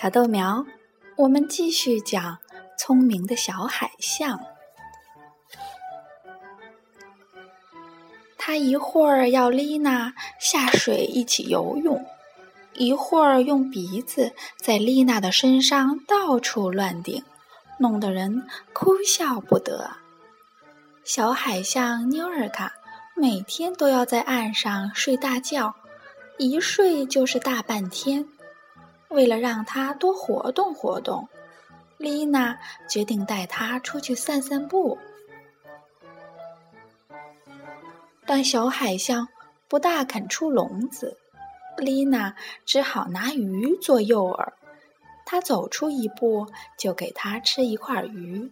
小豆苗，我们继续讲聪明的小海象。他一会儿要丽娜下水一起游泳，一会儿用鼻子在丽娜的身上到处乱顶，弄得人哭笑不得。小海象妞尔卡每天都要在岸上睡大觉，一睡就是大半天。为了让他多活动活动，丽娜决定带他出去散散步。但小海象不大肯出笼子，丽娜只好拿鱼做诱饵。他走出一步，就给他吃一块鱼。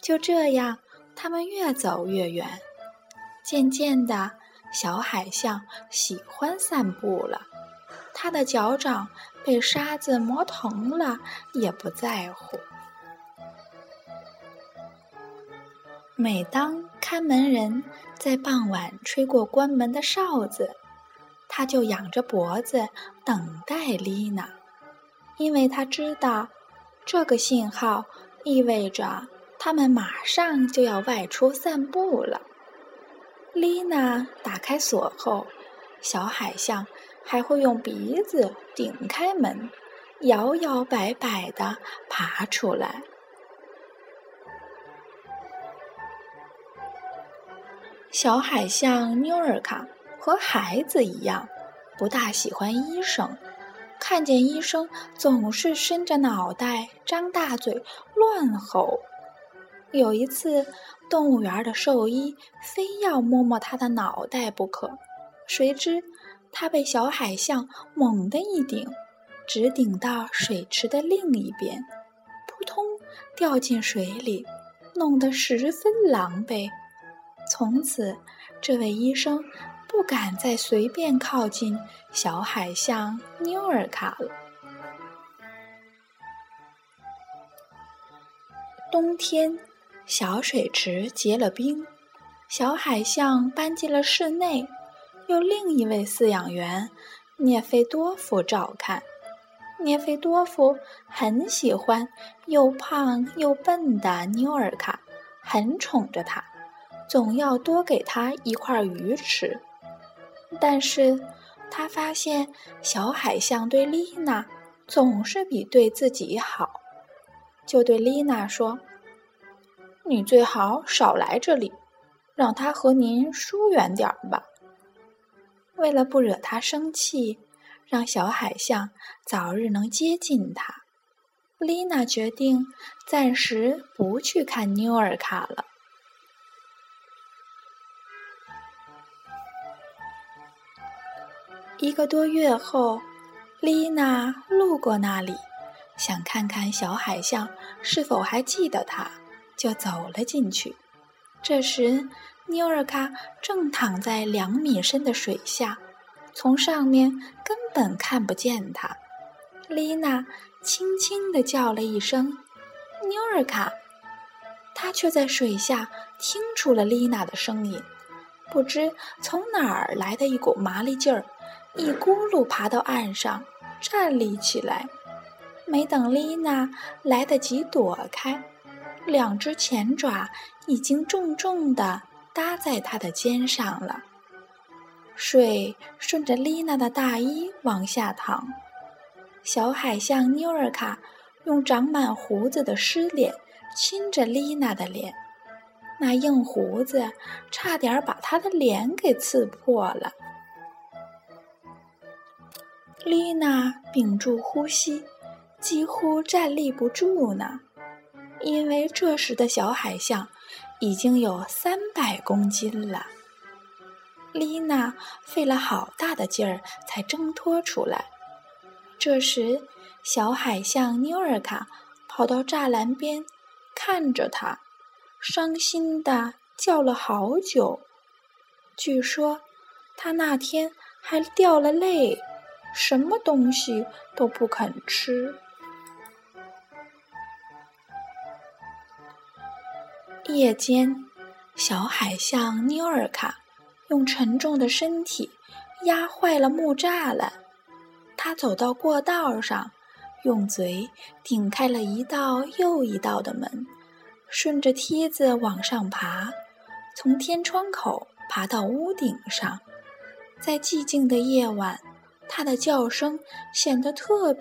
就这样，他们越走越远。渐渐的，小海象喜欢散步了。他的脚掌被沙子磨疼了，也不在乎。每当看门人在傍晚吹过关门的哨子，他就仰着脖子等待丽娜，因为他知道这个信号意味着他们马上就要外出散步了。丽娜打开锁后，小海象还会用鼻子顶开门，摇摇摆摆地爬出来。小海象妞尔卡和孩子一样，不大喜欢医生。看见医生，总是伸着脑袋、张大嘴、乱吼。有一次，动物园的兽医非要摸摸他的脑袋不可，谁知他被小海象猛地一顶，直顶到水池的另一边，扑通掉进水里，弄得十分狼狈。从此，这位医生不敢再随便靠近小海象妞尔卡了。冬天，小水池结了冰，小海象搬进了室内，由另一位饲养员涅菲多夫照看。涅菲多夫很喜欢又胖又笨的妞尔卡，很宠着她。总要多给他一块鱼吃，但是他发现小海象对丽娜总是比对自己好，就对丽娜说：“你最好少来这里，让他和您疏远点儿吧。”为了不惹他生气，让小海象早日能接近他，丽娜决定暂时不去看妞尔卡了。一个多月后，丽娜路过那里，想看看小海象是否还记得她，就走了进去。这时，妞尔卡正躺在两米深的水下，从上面根本看不见他。丽娜轻轻地叫了一声“妞尔卡”，他却在水下听出了丽娜的声音。不知从哪儿来的一股麻利劲儿。一咕噜爬到岸上，站立起来。没等丽娜来得及躲开，两只前爪已经重重地搭在他的肩上了。水顺着丽娜的大衣往下淌。小海象妞尔卡用长满胡子的湿脸亲着丽娜的脸，那硬胡子差点把她的脸给刺破了。丽娜屏住呼吸，几乎站立不住呢，因为这时的小海象已经有三百公斤了。丽娜费了好大的劲儿才挣脱出来。这时，小海象妞尔卡跑到栅栏边，看着他，伤心的叫了好久。据说，他那天还掉了泪。什么东西都不肯吃。夜间，小海象妞尔卡用沉重的身体压坏了木栅栏。他走到过道上，用嘴顶开了一道又一道的门，顺着梯子往上爬，从天窗口爬到屋顶上。在寂静的夜晚，它的叫声显得特别。